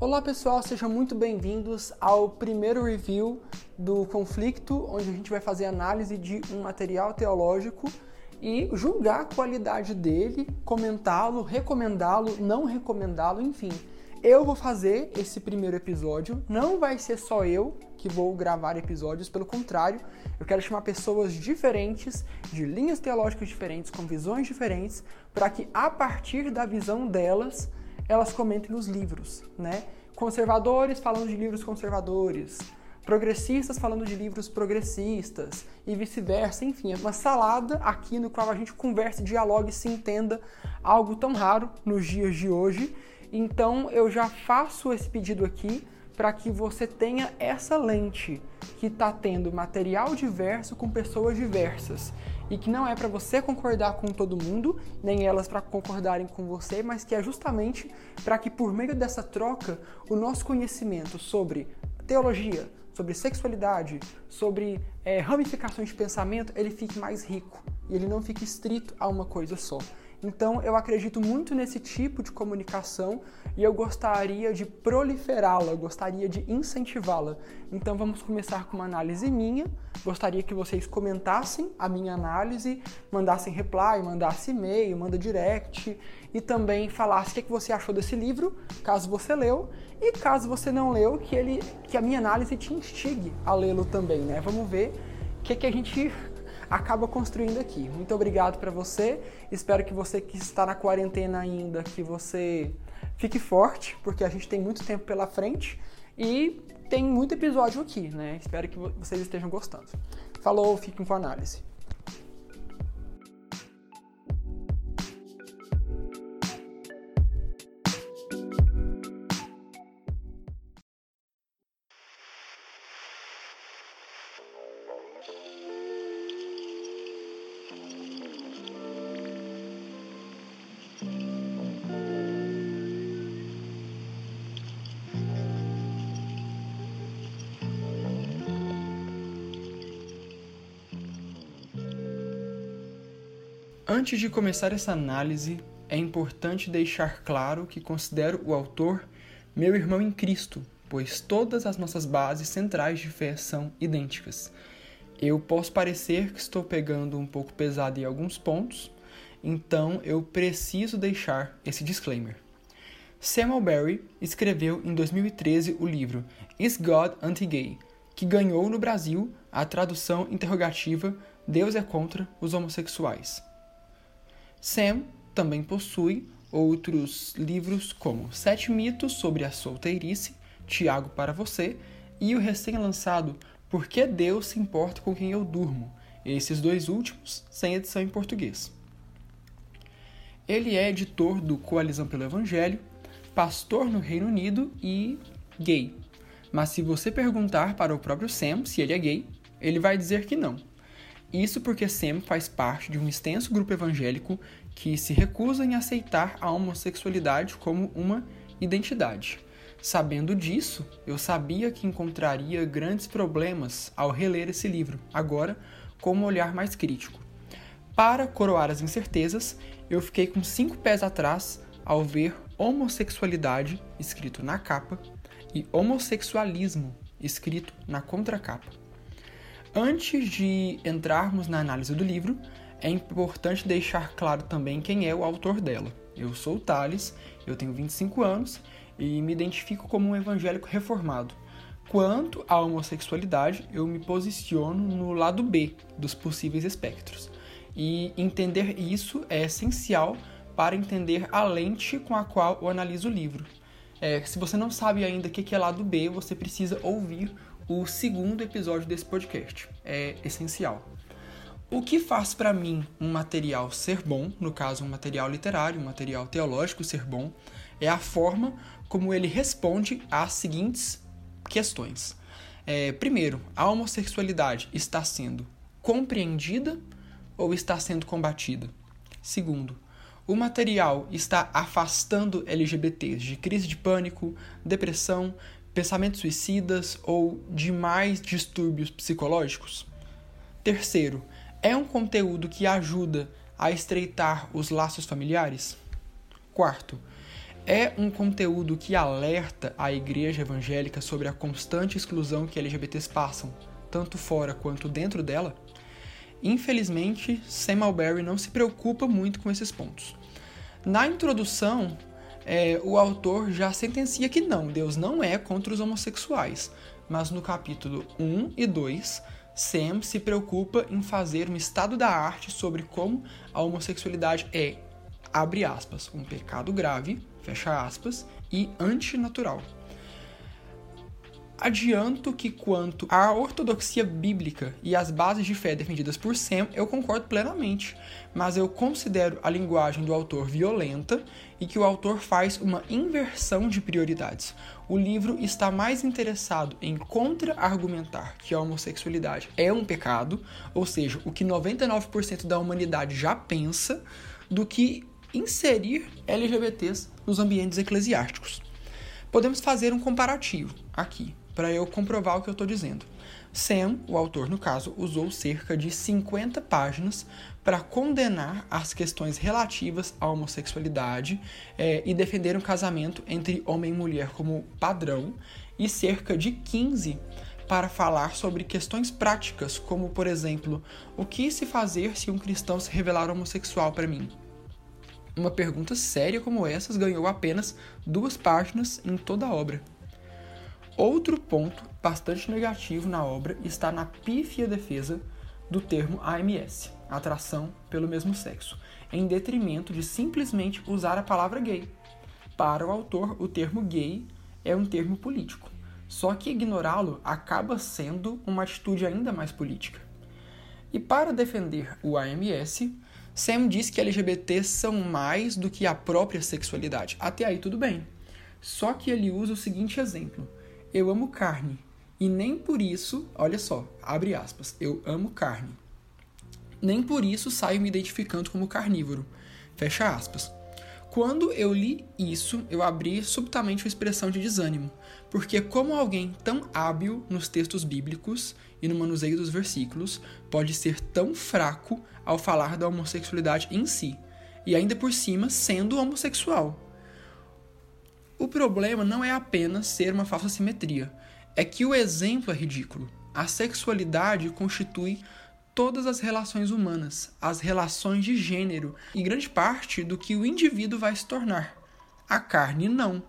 Olá pessoal, sejam muito bem-vindos ao primeiro review do conflito, onde a gente vai fazer análise de um material teológico e julgar a qualidade dele, comentá-lo, recomendá-lo, não recomendá-lo, enfim. Eu vou fazer esse primeiro episódio, não vai ser só eu que vou gravar episódios, pelo contrário, eu quero chamar pessoas diferentes, de linhas teológicas diferentes, com visões diferentes, para que a partir da visão delas elas comentem os livros, né? Conservadores falando de livros conservadores, progressistas falando de livros progressistas e vice-versa, enfim, é uma salada aqui no qual a gente converse, dialogue, se entenda, algo tão raro nos dias de hoje. Então eu já faço esse pedido aqui para que você tenha essa lente que está tendo material diverso com pessoas diversas e que não é para você concordar com todo mundo, nem elas para concordarem com você, mas que é justamente para que por meio dessa troca o nosso conhecimento sobre teologia, sobre sexualidade, sobre é, ramificações de pensamento, ele fique mais rico e ele não fique estrito a uma coisa só. Então eu acredito muito nesse tipo de comunicação e eu gostaria de proliferá-la, gostaria de incentivá-la. Então vamos começar com uma análise minha. Gostaria que vocês comentassem a minha análise, mandassem reply, mandassem e-mail, manda direct e também falasse o que, é que você achou desse livro, caso você leu, e caso você não leu, que ele que a minha análise te instigue a lê-lo também, né? Vamos ver o que, é que a gente acaba construindo aqui. Muito obrigado para você. Espero que você que está na quarentena ainda, que você fique forte, porque a gente tem muito tempo pela frente e tem muito episódio aqui, né? Espero que vocês estejam gostando. Falou, fiquem com a análise. Antes de começar essa análise, é importante deixar claro que considero o autor meu irmão em Cristo, pois todas as nossas bases centrais de fé são idênticas. Eu posso parecer que estou pegando um pouco pesado em alguns pontos, então eu preciso deixar esse disclaimer. Samuel Barry escreveu em 2013 o livro Is God Anti-Gay, que ganhou no Brasil a tradução interrogativa Deus é contra os homossexuais. Sam também possui outros livros como Sete Mitos sobre a Solteirice, Tiago para Você, e o recém-lançado Por que Deus se importa com quem eu durmo, esses dois últimos sem edição em português. Ele é editor do Coalizão pelo Evangelho, pastor no Reino Unido e gay. Mas se você perguntar para o próprio Sam se ele é gay, ele vai dizer que não. Isso porque Sam faz parte de um extenso grupo evangélico que se recusa em aceitar a homossexualidade como uma identidade. Sabendo disso, eu sabia que encontraria grandes problemas ao reler esse livro, agora com um olhar mais crítico. Para coroar as incertezas, eu fiquei com cinco pés atrás ao ver homossexualidade escrito na capa e homossexualismo escrito na contracapa. Antes de entrarmos na análise do livro, é importante deixar claro também quem é o autor dela. Eu sou o Thales, eu tenho 25 anos e me identifico como um evangélico reformado. Quanto à homossexualidade, eu me posiciono no lado B dos possíveis espectros. E entender isso é essencial para entender a lente com a qual eu analiso o livro. É, se você não sabe ainda o que é lado B, você precisa ouvir o segundo episódio desse podcast. É essencial. O que faz para mim um material ser bom, no caso um material literário, um material teológico ser bom, é a forma como ele responde às seguintes questões. É, primeiro, a homossexualidade está sendo compreendida ou está sendo combatida? Segundo, o material está afastando LGBTs de crise de pânico, depressão, pensamentos suicidas ou demais distúrbios psicológicos? Terceiro, é um conteúdo que ajuda a estreitar os laços familiares? Quarto, É um conteúdo que alerta a igreja evangélica sobre a constante exclusão que LGBTs passam, tanto fora quanto dentro dela? Infelizmente, Sam Malberry não se preocupa muito com esses pontos. Na introdução, é, o autor já sentencia que não, Deus não é contra os homossexuais, mas no capítulo 1 e 2, Sam se preocupa em fazer um estado da arte sobre como a homossexualidade é, abre aspas, um pecado grave, fecha aspas, e antinatural. Adianto que quanto à ortodoxia bíblica e às bases de fé defendidas por Sam, eu concordo plenamente, mas eu considero a linguagem do autor violenta e que o autor faz uma inversão de prioridades. O livro está mais interessado em contra-argumentar que a homossexualidade é um pecado, ou seja, o que 99% da humanidade já pensa, do que inserir LGBTs nos ambientes eclesiásticos. Podemos fazer um comparativo aqui para eu comprovar o que eu estou dizendo. Sam, o autor no caso, usou cerca de 50 páginas para condenar as questões relativas à homossexualidade é, e defender um casamento entre homem e mulher como padrão, e cerca de 15 para falar sobre questões práticas, como, por exemplo, o que se fazer se um cristão se revelar homossexual para mim? Uma pergunta séria como essas ganhou apenas duas páginas em toda a obra. Outro ponto bastante negativo na obra está na pífia defesa do termo AMS, atração pelo mesmo sexo, em detrimento de simplesmente usar a palavra gay. Para o autor, o termo gay é um termo político, só que ignorá-lo acaba sendo uma atitude ainda mais política. E para defender o AMS, Sam diz que LGBTs são mais do que a própria sexualidade. Até aí tudo bem. Só que ele usa o seguinte exemplo: eu amo carne. E nem por isso, olha só, abre aspas, eu amo carne. Nem por isso saio me identificando como carnívoro. Fecha aspas. Quando eu li isso, eu abri subitamente uma expressão de desânimo, porque como alguém tão hábil nos textos bíblicos e no manuseio dos versículos pode ser tão fraco ao falar da homossexualidade em si, e ainda por cima sendo homossexual? O problema não é apenas ser uma falsa simetria, é que o exemplo é ridículo. A sexualidade constitui todas as relações humanas, as relações de gênero e grande parte do que o indivíduo vai se tornar. A carne não.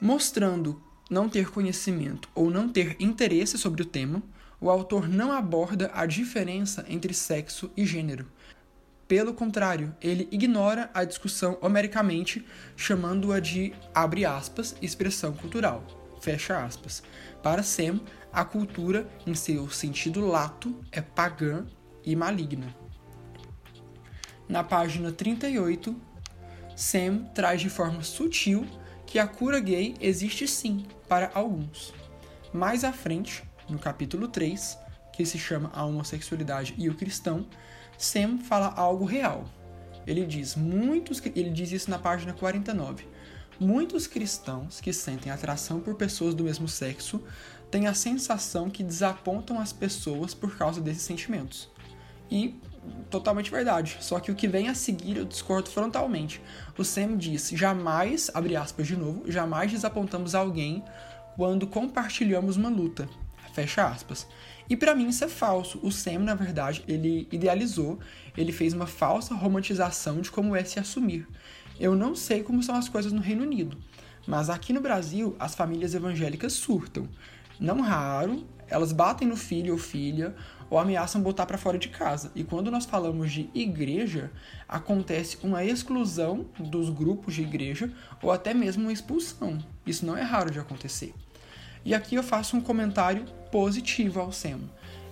Mostrando não ter conhecimento ou não ter interesse sobre o tema, o autor não aborda a diferença entre sexo e gênero, pelo contrário, ele ignora a discussão homericamente, chamando-a de, abre aspas, expressão cultural, fecha aspas. Para Sam, a cultura, em seu sentido lato, é pagã e maligna. Na página 38, Sam traz de forma sutil que a cura gay existe sim para alguns. Mais à frente, no capítulo 3, que se chama A Homossexualidade e o Cristão, Sam fala algo real. Ele diz, muitos, ele diz isso na página 49. Muitos cristãos que sentem atração por pessoas do mesmo sexo têm a sensação que desapontam as pessoas por causa desses sentimentos. E totalmente verdade. Só que o que vem a seguir eu discordo frontalmente. O Sam diz: jamais, abre aspas de novo, jamais desapontamos alguém quando compartilhamos uma luta. Fecha aspas. E para mim isso é falso. O Sam, na verdade, ele idealizou, ele fez uma falsa romantização de como é se assumir. Eu não sei como são as coisas no Reino Unido, mas aqui no Brasil as famílias evangélicas surtam. Não raro, elas batem no filho ou filha ou ameaçam botar para fora de casa. E quando nós falamos de igreja, acontece uma exclusão dos grupos de igreja ou até mesmo uma expulsão. Isso não é raro de acontecer. E aqui eu faço um comentário positivo ao Sam.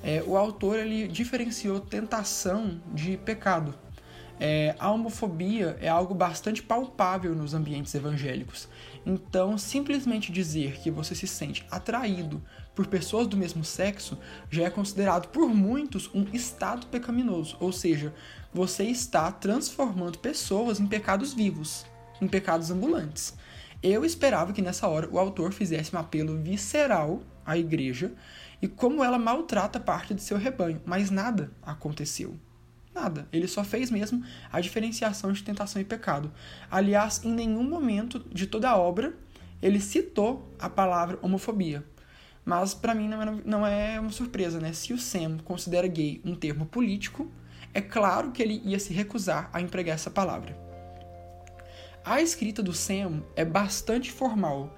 É, o autor ele diferenciou tentação de pecado. É, a homofobia é algo bastante palpável nos ambientes evangélicos. Então, simplesmente dizer que você se sente atraído por pessoas do mesmo sexo já é considerado por muitos um estado pecaminoso, ou seja, você está transformando pessoas em pecados vivos, em pecados ambulantes. Eu esperava que nessa hora o autor fizesse um apelo visceral à igreja e como ela maltrata parte de seu rebanho, mas nada aconteceu. Nada. Ele só fez mesmo a diferenciação de tentação e pecado. Aliás, em nenhum momento de toda a obra ele citou a palavra homofobia. Mas para mim não é, não é uma surpresa, né? Se o Sam considera gay um termo político, é claro que ele ia se recusar a empregar essa palavra. A escrita do Sam é bastante formal.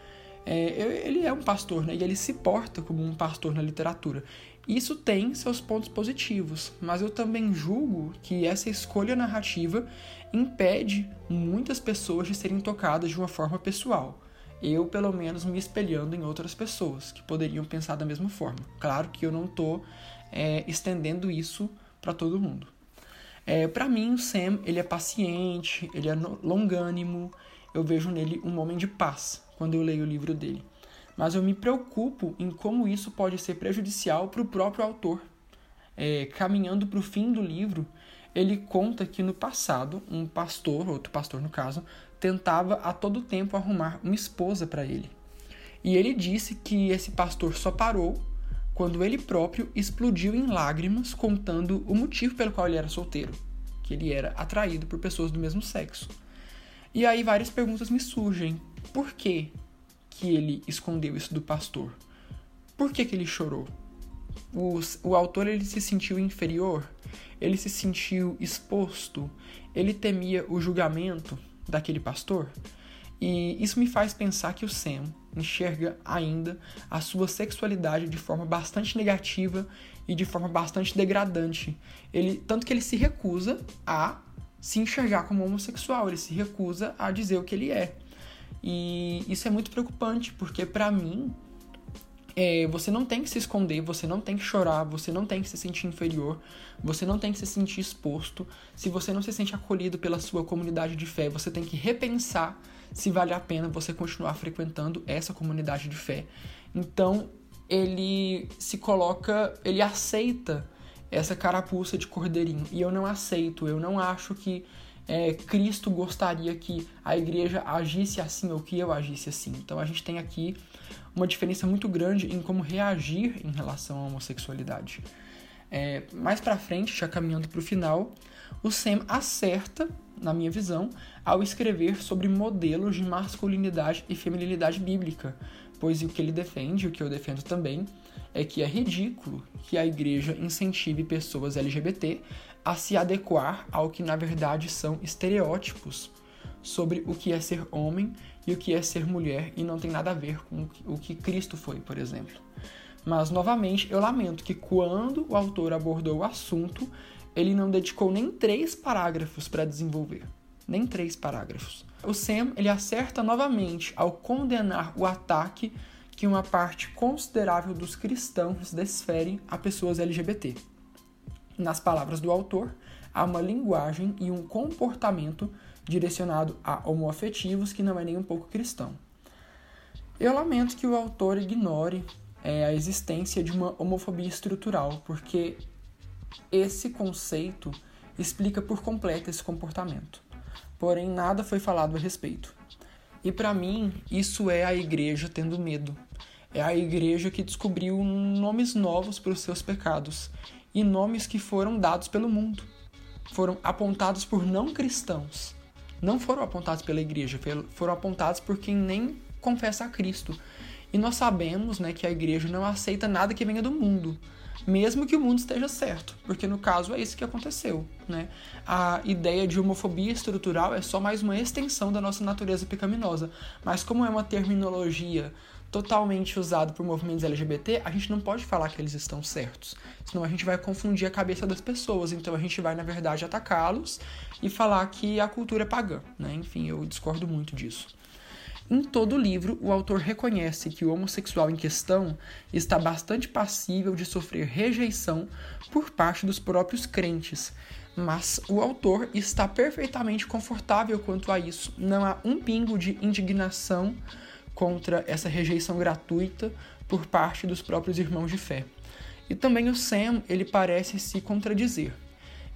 É, ele é um pastor, né? E ele se porta como um pastor na literatura. Isso tem seus pontos positivos, mas eu também julgo que essa escolha narrativa impede muitas pessoas de serem tocadas de uma forma pessoal. Eu, pelo menos, me espelhando em outras pessoas que poderiam pensar da mesma forma. Claro que eu não estou é, estendendo isso para todo mundo. É, para mim, o Sam ele é paciente, ele é longânimo. Eu vejo nele um homem de paz quando eu leio o livro dele mas eu me preocupo em como isso pode ser prejudicial para o próprio autor. É, caminhando para o fim do livro, ele conta que no passado, um pastor, outro pastor no caso, tentava a todo tempo arrumar uma esposa para ele. E ele disse que esse pastor só parou quando ele próprio explodiu em lágrimas contando o motivo pelo qual ele era solteiro, que ele era atraído por pessoas do mesmo sexo. E aí várias perguntas me surgem. Por quê? que ele escondeu isso do pastor? Por que, que ele chorou? O, o autor ele se sentiu inferior? Ele se sentiu exposto? Ele temia o julgamento daquele pastor? E isso me faz pensar que o Sam enxerga ainda a sua sexualidade de forma bastante negativa e de forma bastante degradante. Ele tanto que ele se recusa a se enxergar como homossexual, ele se recusa a dizer o que ele é. E isso é muito preocupante, porque para mim, é, você não tem que se esconder, você não tem que chorar, você não tem que se sentir inferior, você não tem que se sentir exposto. Se você não se sente acolhido pela sua comunidade de fé, você tem que repensar se vale a pena você continuar frequentando essa comunidade de fé. Então, ele se coloca, ele aceita essa carapuça de cordeirinho. E eu não aceito, eu não acho que é, Cristo gostaria que a igreja agisse assim ou que eu agisse assim. Então a gente tem aqui uma diferença muito grande em como reagir em relação à homossexualidade. É, mais para frente, já caminhando para o final, o Sam acerta, na minha visão, ao escrever sobre modelos de masculinidade e feminilidade bíblica, pois o que ele defende, o que eu defendo também, é que é ridículo que a igreja incentive pessoas LGBT a se adequar ao que na verdade são estereótipos sobre o que é ser homem e o que é ser mulher e não tem nada a ver com o que Cristo foi, por exemplo. Mas novamente eu lamento que quando o autor abordou o assunto, ele não dedicou nem três parágrafos para desenvolver, nem três parágrafos. O Sam ele acerta novamente ao condenar o ataque que uma parte considerável dos cristãos desferem a pessoas LGBT. Nas palavras do autor, há uma linguagem e um comportamento direcionado a homoafetivos que não é nem um pouco cristão. Eu lamento que o autor ignore é, a existência de uma homofobia estrutural, porque esse conceito explica por completo esse comportamento. Porém, nada foi falado a respeito. E para mim, isso é a igreja tendo medo. É a igreja que descobriu nomes novos para os seus pecados e nomes que foram dados pelo mundo. Foram apontados por não cristãos. Não foram apontados pela igreja, foram apontados por quem nem confessa a Cristo. E nós sabemos né, que a igreja não aceita nada que venha do mundo, mesmo que o mundo esteja certo, porque no caso é isso que aconteceu. Né? A ideia de homofobia estrutural é só mais uma extensão da nossa natureza pecaminosa, mas como é uma terminologia totalmente usado por movimentos LGBT, a gente não pode falar que eles estão certos, senão a gente vai confundir a cabeça das pessoas. Então a gente vai, na verdade, atacá-los e falar que a cultura é pagã. Né? Enfim, eu discordo muito disso. Em todo o livro, o autor reconhece que o homossexual em questão está bastante passível de sofrer rejeição por parte dos próprios crentes, mas o autor está perfeitamente confortável quanto a isso. Não há um pingo de indignação contra essa rejeição gratuita por parte dos próprios irmãos de fé. E também o Sam, ele parece se contradizer.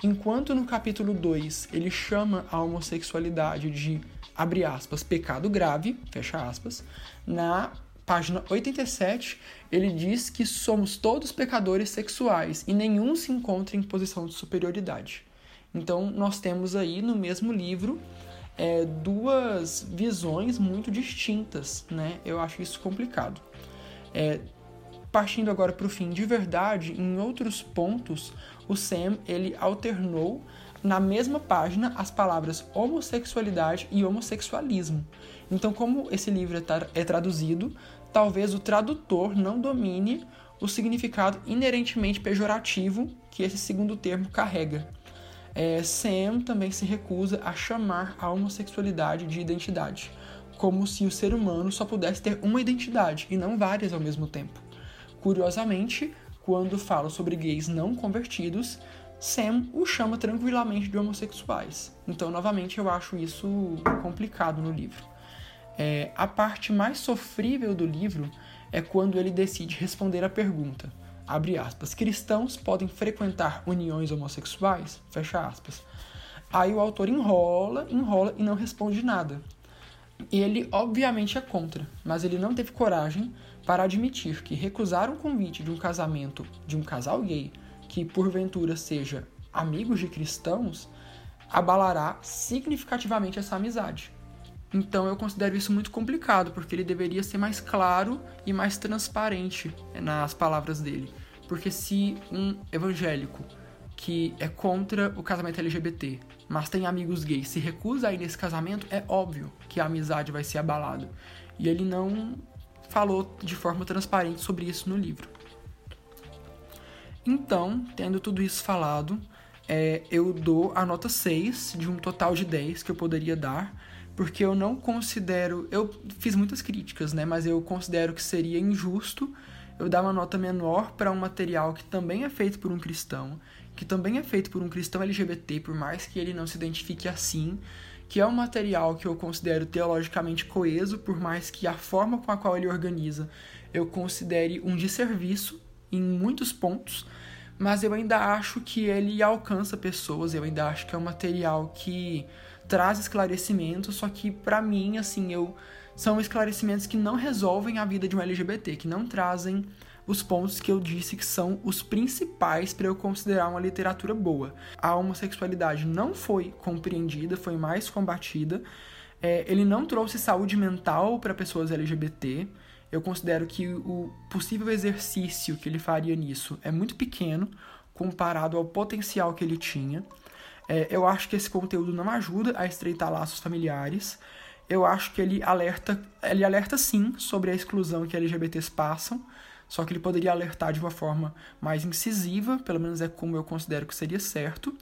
Enquanto no capítulo 2 ele chama a homossexualidade de, abre aspas, pecado grave, fecha aspas, na página 87 ele diz que somos todos pecadores sexuais e nenhum se encontra em posição de superioridade. Então, nós temos aí no mesmo livro é, duas visões muito distintas, né? Eu acho isso complicado. É, partindo agora para o fim de verdade, em outros pontos, o Sam ele alternou na mesma página as palavras homossexualidade e homossexualismo. Então, como esse livro é, é traduzido, talvez o tradutor não domine o significado inerentemente pejorativo que esse segundo termo carrega. É, Sam também se recusa a chamar a homossexualidade de identidade, como se o ser humano só pudesse ter uma identidade e não várias ao mesmo tempo. Curiosamente, quando fala sobre gays não convertidos, Sam o chama tranquilamente de homossexuais. Então, novamente, eu acho isso complicado no livro. É, a parte mais sofrível do livro é quando ele decide responder a pergunta: abre aspas, cristãos podem frequentar uniões homossexuais? Fecha aspas. Aí o autor enrola, enrola e não responde nada. Ele obviamente é contra, mas ele não teve coragem para admitir que recusar um convite de um casamento de um casal gay que porventura seja amigos de cristãos abalará significativamente essa amizade. Então eu considero isso muito complicado, porque ele deveria ser mais claro e mais transparente nas palavras dele. Porque se um evangélico que é contra o casamento LGBT, mas tem amigos gays, se recusa a ir nesse casamento, é óbvio que a amizade vai ser abalada. E ele não falou de forma transparente sobre isso no livro. Então, tendo tudo isso falado, é, eu dou a nota 6 de um total de 10 que eu poderia dar, porque eu não considero. Eu fiz muitas críticas, né? Mas eu considero que seria injusto eu dar uma nota menor para um material que também é feito por um cristão, que também é feito por um cristão LGBT, por mais que ele não se identifique assim, que é um material que eu considero teologicamente coeso, por mais que a forma com a qual ele organiza eu considere um desserviço em muitos pontos, mas eu ainda acho que ele alcança pessoas, eu ainda acho que é um material que traz esclarecimentos, só que para mim, assim, eu são esclarecimentos que não resolvem a vida de um LGBT, que não trazem os pontos que eu disse que são os principais para eu considerar uma literatura boa. A homossexualidade não foi compreendida, foi mais combatida. É, ele não trouxe saúde mental para pessoas LGBT eu considero que o possível exercício que ele faria nisso é muito pequeno comparado ao potencial que ele tinha. É, eu acho que esse conteúdo não ajuda a estreitar laços familiares. Eu acho que ele alerta, ele alerta sim sobre a exclusão que LGBTs passam, só que ele poderia alertar de uma forma mais incisiva, pelo menos é como eu considero que seria certo.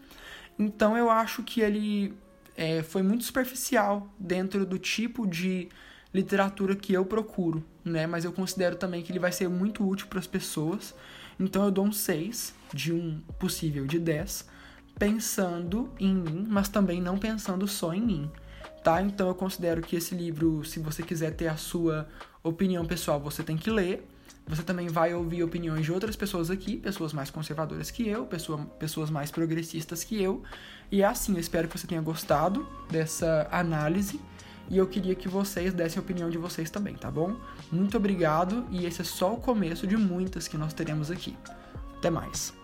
Então eu acho que ele é, foi muito superficial dentro do tipo de literatura que eu procuro, né? Mas eu considero também que ele vai ser muito útil para as pessoas. Então eu dou um 6 de um possível de 10, pensando em mim, mas também não pensando só em mim, tá? Então eu considero que esse livro, se você quiser ter a sua opinião pessoal, você tem que ler. Você também vai ouvir opiniões de outras pessoas aqui, pessoas mais conservadoras que eu, pessoa, pessoas mais progressistas que eu. E é assim, eu espero que você tenha gostado dessa análise e eu queria que vocês dessem a opinião de vocês também, tá bom? Muito obrigado e esse é só o começo de muitas que nós teremos aqui. Até mais!